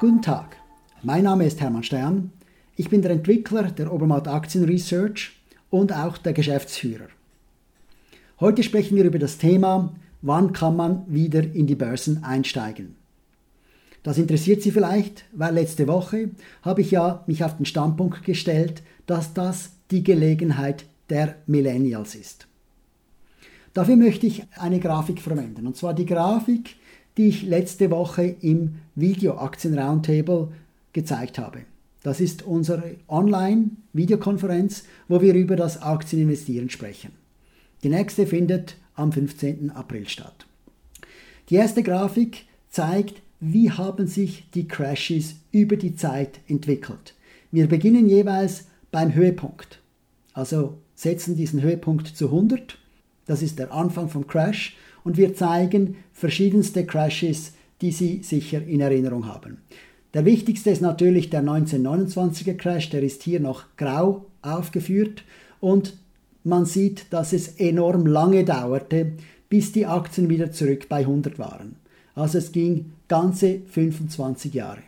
Guten Tag, mein Name ist Hermann Stern. Ich bin der Entwickler der Obermatt Aktien Research und auch der Geschäftsführer. Heute sprechen wir über das Thema, wann kann man wieder in die Börsen einsteigen. Das interessiert Sie vielleicht, weil letzte Woche habe ich ja mich auf den Standpunkt gestellt, dass das die Gelegenheit der Millennials ist. Dafür möchte ich eine Grafik verwenden, und zwar die Grafik, die ich letzte Woche im Video Aktien Roundtable gezeigt habe. Das ist unsere Online-Videokonferenz, wo wir über das Aktieninvestieren sprechen. Die nächste findet am 15. April statt. Die erste Grafik zeigt, wie haben sich die Crashes über die Zeit entwickelt. Wir beginnen jeweils beim Höhepunkt. Also setzen diesen Höhepunkt zu 100. Das ist der Anfang vom Crash und wir zeigen verschiedenste Crashes, die Sie sicher in Erinnerung haben. Der wichtigste ist natürlich der 1929er Crash, der ist hier noch grau aufgeführt und man sieht, dass es enorm lange dauerte, bis die Aktien wieder zurück bei 100 waren. Also es ging ganze 25 Jahre.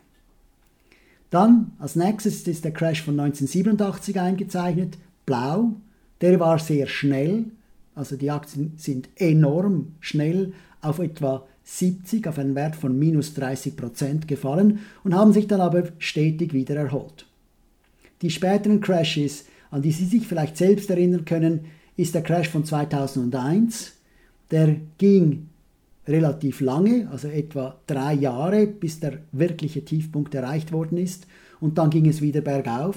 Dann als nächstes ist der Crash von 1987 eingezeichnet, blau. Der war sehr schnell, also die Aktien sind enorm schnell auf etwa 70, auf einen Wert von minus 30 Prozent gefallen und haben sich dann aber stetig wieder erholt. Die späteren Crashes, an die Sie sich vielleicht selbst erinnern können, ist der Crash von 2001. Der ging relativ lange, also etwa drei Jahre, bis der wirkliche Tiefpunkt erreicht worden ist. Und dann ging es wieder bergauf.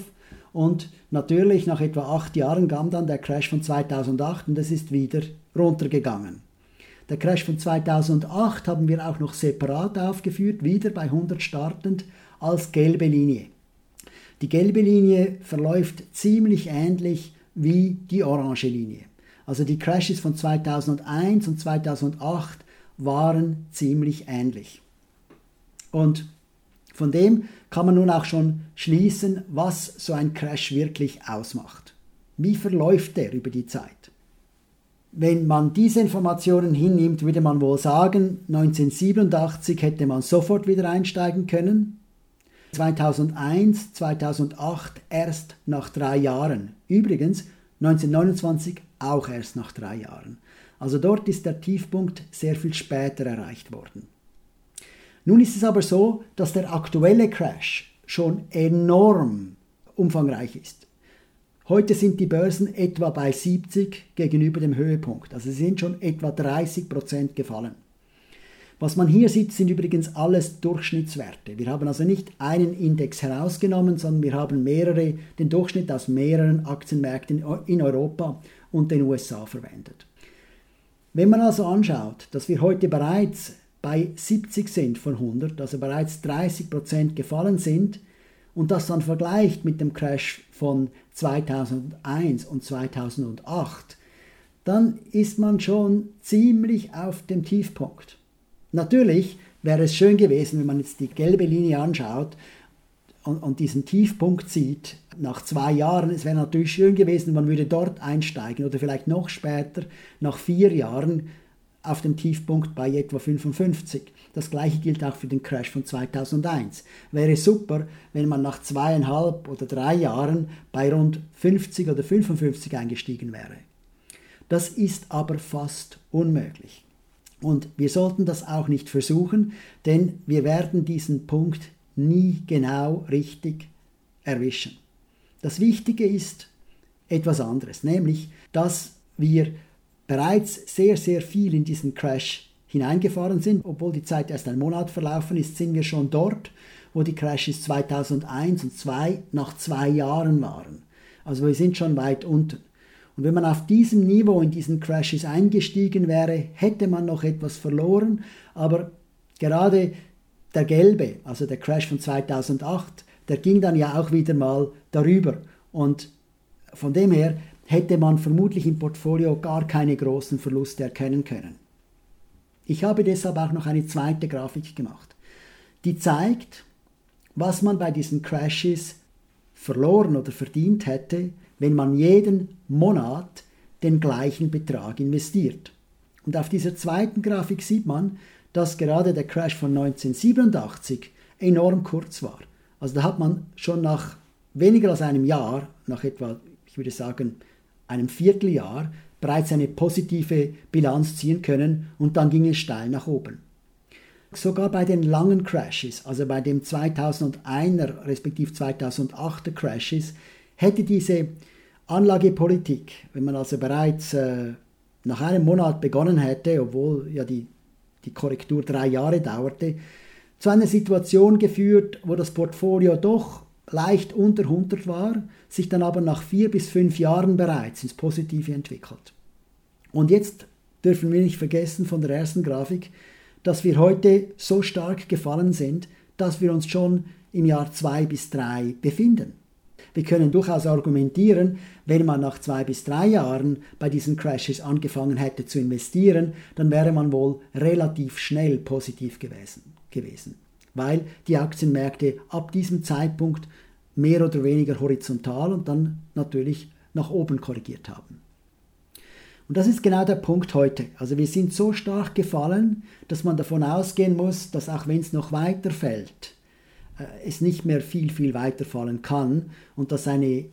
Und natürlich nach etwa acht Jahren kam dann der Crash von 2008 und es ist wieder runtergegangen. Der Crash von 2008 haben wir auch noch separat aufgeführt, wieder bei 100 startend als gelbe Linie. Die gelbe Linie verläuft ziemlich ähnlich wie die orange Linie. Also die Crashes von 2001 und 2008 waren ziemlich ähnlich. Und von dem kann man nun auch schon schließen, was so ein Crash wirklich ausmacht. Wie verläuft der über die Zeit? Wenn man diese Informationen hinnimmt, würde man wohl sagen, 1987 hätte man sofort wieder einsteigen können. 2001, 2008 erst nach drei Jahren. Übrigens 1929 auch erst nach drei Jahren. Also dort ist der Tiefpunkt sehr viel später erreicht worden. Nun ist es aber so, dass der aktuelle Crash schon enorm umfangreich ist. Heute sind die Börsen etwa bei 70 gegenüber dem Höhepunkt. Also sie sind schon etwa 30 Prozent gefallen. Was man hier sieht, sind übrigens alles Durchschnittswerte. Wir haben also nicht einen Index herausgenommen, sondern wir haben mehrere, den Durchschnitt aus mehreren Aktienmärkten in Europa und den USA verwendet. Wenn man also anschaut, dass wir heute bereits bei 70 sind von 100, also bereits 30 Prozent gefallen sind und das dann vergleicht mit dem Crash von 2001 und 2008, dann ist man schon ziemlich auf dem Tiefpunkt. Natürlich wäre es schön gewesen, wenn man jetzt die gelbe Linie anschaut und, und diesen Tiefpunkt sieht nach zwei Jahren. Es wäre natürlich schön gewesen, man würde dort einsteigen oder vielleicht noch später, nach vier Jahren, auf dem Tiefpunkt bei etwa 55. Das gleiche gilt auch für den Crash von 2001. Wäre super, wenn man nach zweieinhalb oder drei Jahren bei rund 50 oder 55 eingestiegen wäre. Das ist aber fast unmöglich. Und wir sollten das auch nicht versuchen, denn wir werden diesen Punkt nie genau richtig erwischen. Das Wichtige ist etwas anderes, nämlich dass wir bereits sehr, sehr viel in diesen Crash hineingefahren sind. Obwohl die Zeit erst ein Monat verlaufen ist, sind wir schon dort, wo die Crashes 2001 und 2002 nach zwei Jahren waren. Also wir sind schon weit unten. Und wenn man auf diesem Niveau in diesen Crashes eingestiegen wäre, hätte man noch etwas verloren. Aber gerade der gelbe, also der Crash von 2008, der ging dann ja auch wieder mal darüber. Und von dem her hätte man vermutlich im Portfolio gar keine großen Verluste erkennen können. Ich habe deshalb auch noch eine zweite Grafik gemacht. Die zeigt, was man bei diesen Crashes verloren oder verdient hätte, wenn man jeden Monat den gleichen Betrag investiert. Und auf dieser zweiten Grafik sieht man, dass gerade der Crash von 1987 enorm kurz war. Also da hat man schon nach weniger als einem Jahr, nach etwa, ich würde sagen, einem Vierteljahr, bereits eine positive Bilanz ziehen können und dann ging es steil nach oben. Sogar bei den langen Crashes, also bei dem 2001er respektive 2008er Crashes, hätte diese Anlagepolitik, wenn man also bereits äh, nach einem Monat begonnen hätte, obwohl ja die, die Korrektur drei Jahre dauerte, zu einer Situation geführt, wo das Portfolio doch leicht unter 100 war, sich dann aber nach vier bis fünf Jahren bereits ins Positive entwickelt. Und jetzt dürfen wir nicht vergessen von der ersten Grafik, dass wir heute so stark gefallen sind, dass wir uns schon im Jahr 2 bis 3 befinden. Wir können durchaus argumentieren, wenn man nach zwei bis drei Jahren bei diesen Crashes angefangen hätte zu investieren, dann wäre man wohl relativ schnell positiv gewesen, gewesen weil die Aktienmärkte ab diesem Zeitpunkt mehr oder weniger horizontal und dann natürlich nach oben korrigiert haben. Und das ist genau der Punkt heute. Also wir sind so stark gefallen, dass man davon ausgehen muss, dass auch wenn es noch weiter fällt, äh, es nicht mehr viel, viel weiter fallen kann und dass eine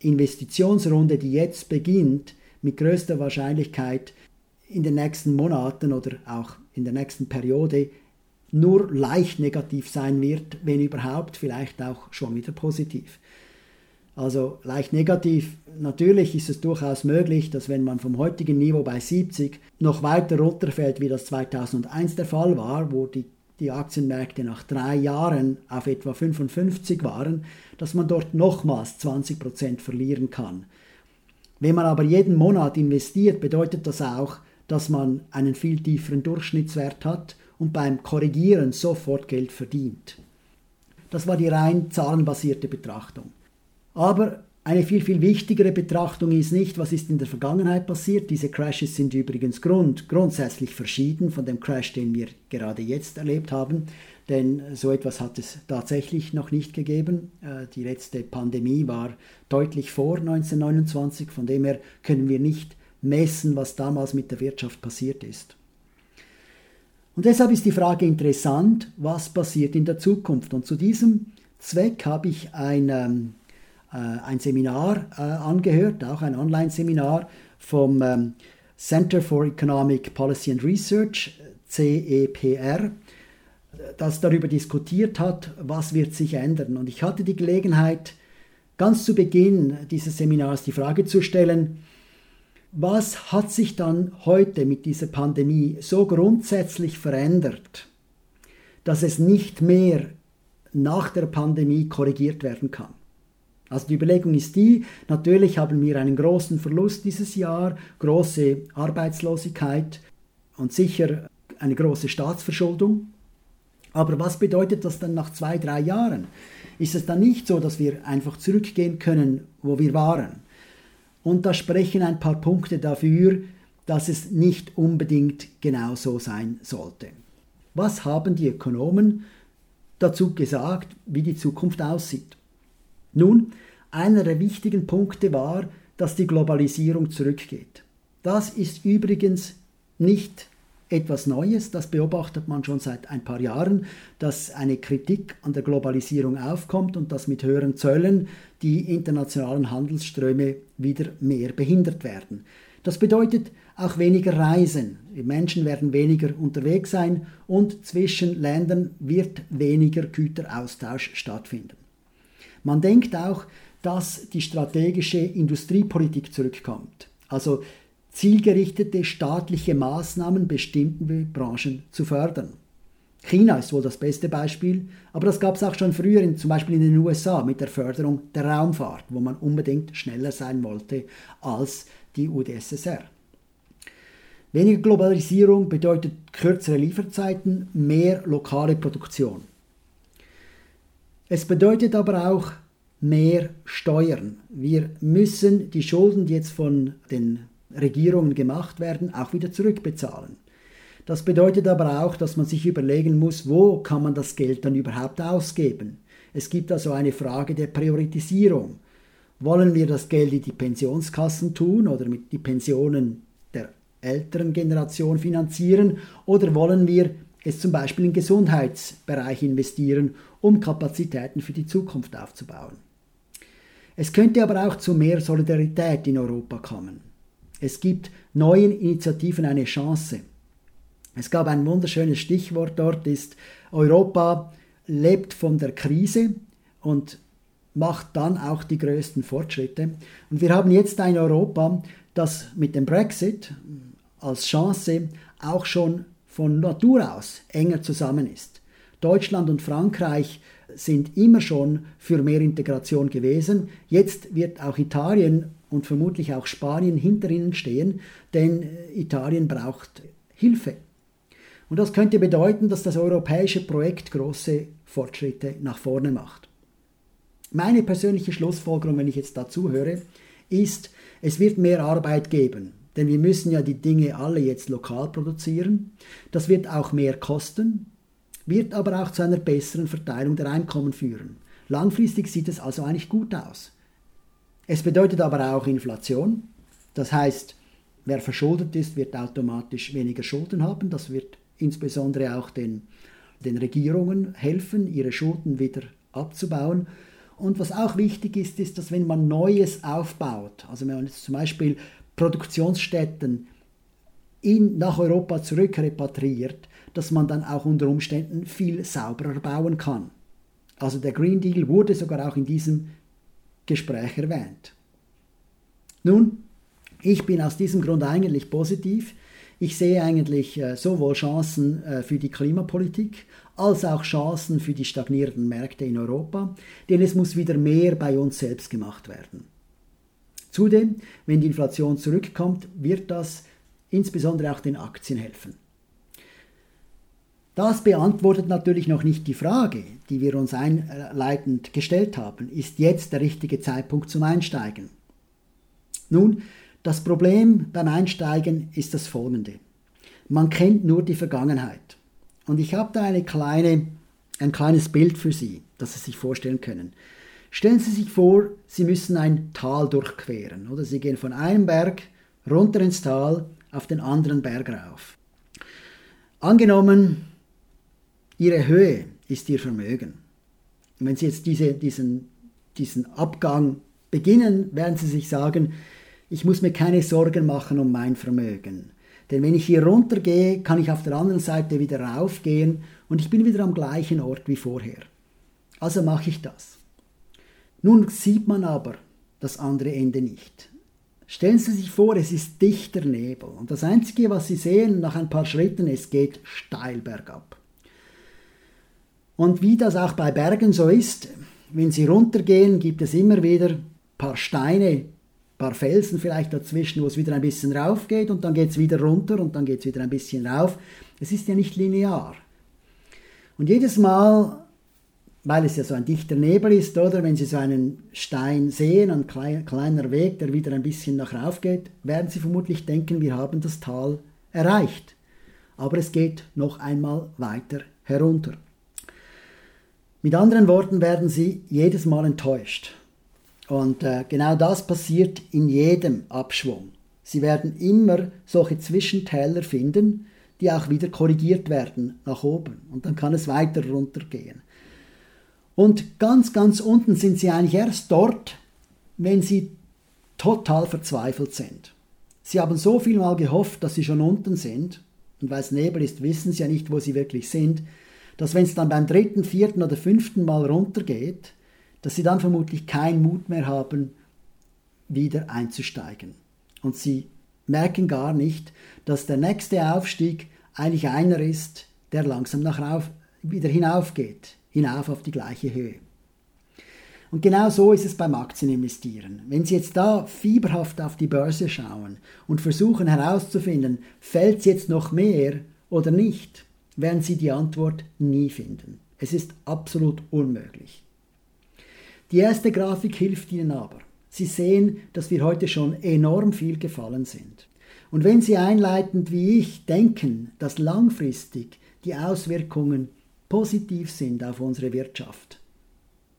Investitionsrunde, die jetzt beginnt, mit größter Wahrscheinlichkeit in den nächsten Monaten oder auch in der nächsten Periode nur leicht negativ sein wird, wenn überhaupt, vielleicht auch schon wieder positiv. Also leicht negativ. Natürlich ist es durchaus möglich, dass wenn man vom heutigen Niveau bei 70 noch weiter runterfällt, wie das 2001 der Fall war, wo die, die Aktienmärkte nach drei Jahren auf etwa 55 waren, dass man dort nochmals 20% verlieren kann. Wenn man aber jeden Monat investiert, bedeutet das auch, dass man einen viel tieferen Durchschnittswert hat und beim Korrigieren sofort Geld verdient. Das war die rein zahlenbasierte Betrachtung. Aber eine viel, viel wichtigere Betrachtung ist nicht, was ist in der Vergangenheit passiert. Diese Crashes sind übrigens grund, grundsätzlich verschieden von dem Crash, den wir gerade jetzt erlebt haben. Denn so etwas hat es tatsächlich noch nicht gegeben. Äh, die letzte Pandemie war deutlich vor 1929. Von dem her können wir nicht messen, was damals mit der Wirtschaft passiert ist. Und deshalb ist die Frage interessant, was passiert in der Zukunft. Und zu diesem Zweck habe ich ein ähm, äh, ein Seminar äh, angehört, auch ein Online-Seminar vom ähm, Center for Economic Policy and Research, CEPR, das darüber diskutiert hat, was wird sich ändern. Und ich hatte die Gelegenheit, ganz zu Beginn dieses Seminars die Frage zu stellen, was hat sich dann heute mit dieser Pandemie so grundsätzlich verändert, dass es nicht mehr nach der Pandemie korrigiert werden kann? Also die Überlegung ist die, natürlich haben wir einen großen Verlust dieses Jahr, große Arbeitslosigkeit und sicher eine große Staatsverschuldung. Aber was bedeutet das dann nach zwei, drei Jahren? Ist es dann nicht so, dass wir einfach zurückgehen können, wo wir waren? Und da sprechen ein paar Punkte dafür, dass es nicht unbedingt genau so sein sollte. Was haben die Ökonomen dazu gesagt, wie die Zukunft aussieht? Nun, einer der wichtigen Punkte war, dass die Globalisierung zurückgeht. Das ist übrigens nicht etwas Neues, das beobachtet man schon seit ein paar Jahren, dass eine Kritik an der Globalisierung aufkommt und dass mit höheren Zöllen die internationalen Handelsströme wieder mehr behindert werden. Das bedeutet auch weniger Reisen. Die Menschen werden weniger unterwegs sein und zwischen Ländern wird weniger Güteraustausch stattfinden. Man denkt auch, dass die strategische Industriepolitik zurückkommt. Also zielgerichtete staatliche Maßnahmen bestimmte Branchen zu fördern. China ist wohl das beste Beispiel, aber das gab es auch schon früher, in, zum Beispiel in den USA mit der Förderung der Raumfahrt, wo man unbedingt schneller sein wollte als die UdSSR. Weniger Globalisierung bedeutet kürzere Lieferzeiten, mehr lokale Produktion. Es bedeutet aber auch mehr Steuern. Wir müssen die Schulden, die jetzt von den Regierungen gemacht werden, auch wieder zurückbezahlen. Das bedeutet aber auch, dass man sich überlegen muss, wo kann man das Geld dann überhaupt ausgeben. Es gibt also eine Frage der Priorisierung. Wollen wir das Geld in die Pensionskassen tun oder mit die Pensionen der älteren Generation finanzieren oder wollen wir es zum Beispiel in Gesundheitsbereich investieren, um Kapazitäten für die Zukunft aufzubauen. Es könnte aber auch zu mehr Solidarität in Europa kommen. Es gibt neuen Initiativen eine Chance. Es gab ein wunderschönes Stichwort dort, ist Europa lebt von der Krise und macht dann auch die größten Fortschritte. Und wir haben jetzt ein Europa, das mit dem Brexit als Chance auch schon von Natur aus enger zusammen ist. Deutschland und Frankreich sind immer schon für mehr Integration gewesen. Jetzt wird auch Italien und vermutlich auch Spanien hinter ihnen stehen, denn Italien braucht Hilfe. Und das könnte bedeuten, dass das europäische Projekt große Fortschritte nach vorne macht. Meine persönliche Schlussfolgerung, wenn ich jetzt dazu höre, ist, es wird mehr Arbeit geben, denn wir müssen ja die Dinge alle jetzt lokal produzieren. Das wird auch mehr kosten, wird aber auch zu einer besseren Verteilung der Einkommen führen. Langfristig sieht es also eigentlich gut aus. Es bedeutet aber auch Inflation. Das heißt, wer verschuldet ist, wird automatisch weniger Schulden haben. Das wird insbesondere auch den, den Regierungen helfen, ihre Schulden wieder abzubauen. Und was auch wichtig ist, ist, dass wenn man Neues aufbaut, also wenn man jetzt zum Beispiel Produktionsstätten in, nach Europa zurück repatriiert, dass man dann auch unter Umständen viel sauberer bauen kann. Also der Green Deal wurde sogar auch in diesem Gespräch erwähnt. Nun, ich bin aus diesem Grund eigentlich positiv. Ich sehe eigentlich äh, sowohl Chancen äh, für die Klimapolitik als auch Chancen für die stagnierenden Märkte in Europa, denn es muss wieder mehr bei uns selbst gemacht werden. Zudem, wenn die Inflation zurückkommt, wird das insbesondere auch den Aktien helfen. Das beantwortet natürlich noch nicht die Frage, die wir uns einleitend gestellt haben. Ist jetzt der richtige Zeitpunkt zum Einsteigen? Nun, das Problem beim Einsteigen ist das folgende. Man kennt nur die Vergangenheit. Und ich habe da eine kleine, ein kleines Bild für Sie, das Sie sich vorstellen können. Stellen Sie sich vor, Sie müssen ein Tal durchqueren. Oder Sie gehen von einem Berg runter ins Tal auf den anderen Berg rauf. Angenommen, Ihre Höhe ist Ihr Vermögen. Und wenn Sie jetzt diese, diesen, diesen Abgang beginnen, werden Sie sich sagen, ich muss mir keine Sorgen machen um mein Vermögen. Denn wenn ich hier runtergehe, kann ich auf der anderen Seite wieder raufgehen und ich bin wieder am gleichen Ort wie vorher. Also mache ich das. Nun sieht man aber das andere Ende nicht. Stellen Sie sich vor, es ist dichter Nebel und das Einzige, was Sie sehen nach ein paar Schritten, es geht steil bergab. Und wie das auch bei Bergen so ist, wenn sie runtergehen, gibt es immer wieder ein paar Steine, ein paar Felsen vielleicht dazwischen, wo es wieder ein bisschen rauf geht und dann geht es wieder runter und dann geht es wieder ein bisschen rauf. Es ist ja nicht linear. Und jedes Mal, weil es ja so ein dichter Nebel ist, oder wenn Sie so einen Stein sehen, ein kleiner Weg, der wieder ein bisschen nach rauf geht, werden Sie vermutlich denken, wir haben das Tal erreicht. Aber es geht noch einmal weiter herunter. Mit anderen Worten werden sie jedes Mal enttäuscht. Und äh, genau das passiert in jedem Abschwung. Sie werden immer solche Zwischentäler finden, die auch wieder korrigiert werden nach oben. Und dann kann es weiter runtergehen. Und ganz, ganz unten sind sie eigentlich erst dort, wenn sie total verzweifelt sind. Sie haben so viel mal gehofft, dass sie schon unten sind. Und weil es Nebel ist, wissen sie ja nicht, wo sie wirklich sind dass wenn es dann beim dritten, vierten oder fünften Mal runtergeht, dass sie dann vermutlich keinen Mut mehr haben, wieder einzusteigen. Und sie merken gar nicht, dass der nächste Aufstieg eigentlich einer ist, der langsam nach rauf, wieder hinaufgeht, hinauf auf die gleiche Höhe. Und genau so ist es beim Aktieninvestieren. Wenn Sie jetzt da fieberhaft auf die Börse schauen und versuchen herauszufinden, fällt es jetzt noch mehr oder nicht, werden Sie die Antwort nie finden. Es ist absolut unmöglich. Die erste Grafik hilft Ihnen aber. Sie sehen, dass wir heute schon enorm viel gefallen sind. Und wenn Sie einleitend wie ich denken, dass langfristig die Auswirkungen positiv sind auf unsere Wirtschaft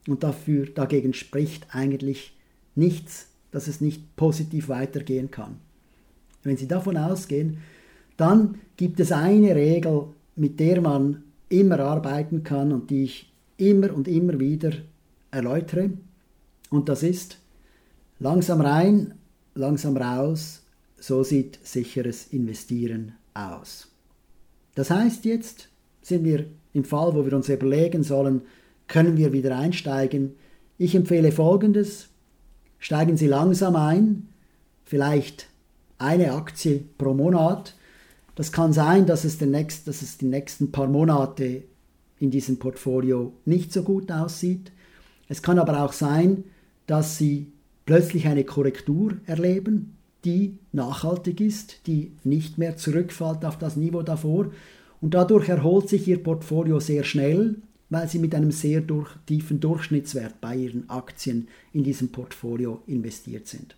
und dafür, dagegen spricht eigentlich nichts, dass es nicht positiv weitergehen kann. Wenn Sie davon ausgehen, dann gibt es eine Regel, mit der man immer arbeiten kann und die ich immer und immer wieder erläutere. Und das ist langsam rein, langsam raus, so sieht sicheres Investieren aus. Das heißt jetzt sind wir im Fall, wo wir uns überlegen sollen, können wir wieder einsteigen. Ich empfehle Folgendes. Steigen Sie langsam ein, vielleicht eine Aktie pro Monat. Das kann sein, dass es, den nächst, dass es die nächsten paar Monate in diesem Portfolio nicht so gut aussieht. Es kann aber auch sein, dass Sie plötzlich eine Korrektur erleben, die nachhaltig ist, die nicht mehr zurückfällt auf das Niveau davor. Und dadurch erholt sich Ihr Portfolio sehr schnell, weil Sie mit einem sehr durch, tiefen Durchschnittswert bei Ihren Aktien in diesem Portfolio investiert sind.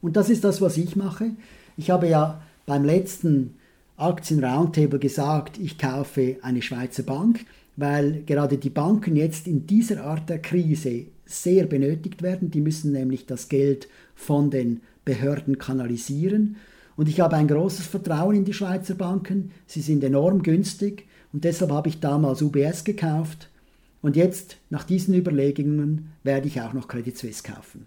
Und das ist das, was ich mache. Ich habe ja beim letzten Aktien Roundtable gesagt, ich kaufe eine Schweizer Bank, weil gerade die Banken jetzt in dieser Art der Krise sehr benötigt werden. Die müssen nämlich das Geld von den Behörden kanalisieren. Und ich habe ein großes Vertrauen in die Schweizer Banken. Sie sind enorm günstig und deshalb habe ich damals UBS gekauft. Und jetzt, nach diesen Überlegungen, werde ich auch noch Credit Suisse kaufen.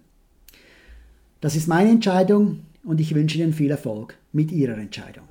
Das ist meine Entscheidung und ich wünsche Ihnen viel Erfolg mit Ihrer Entscheidung.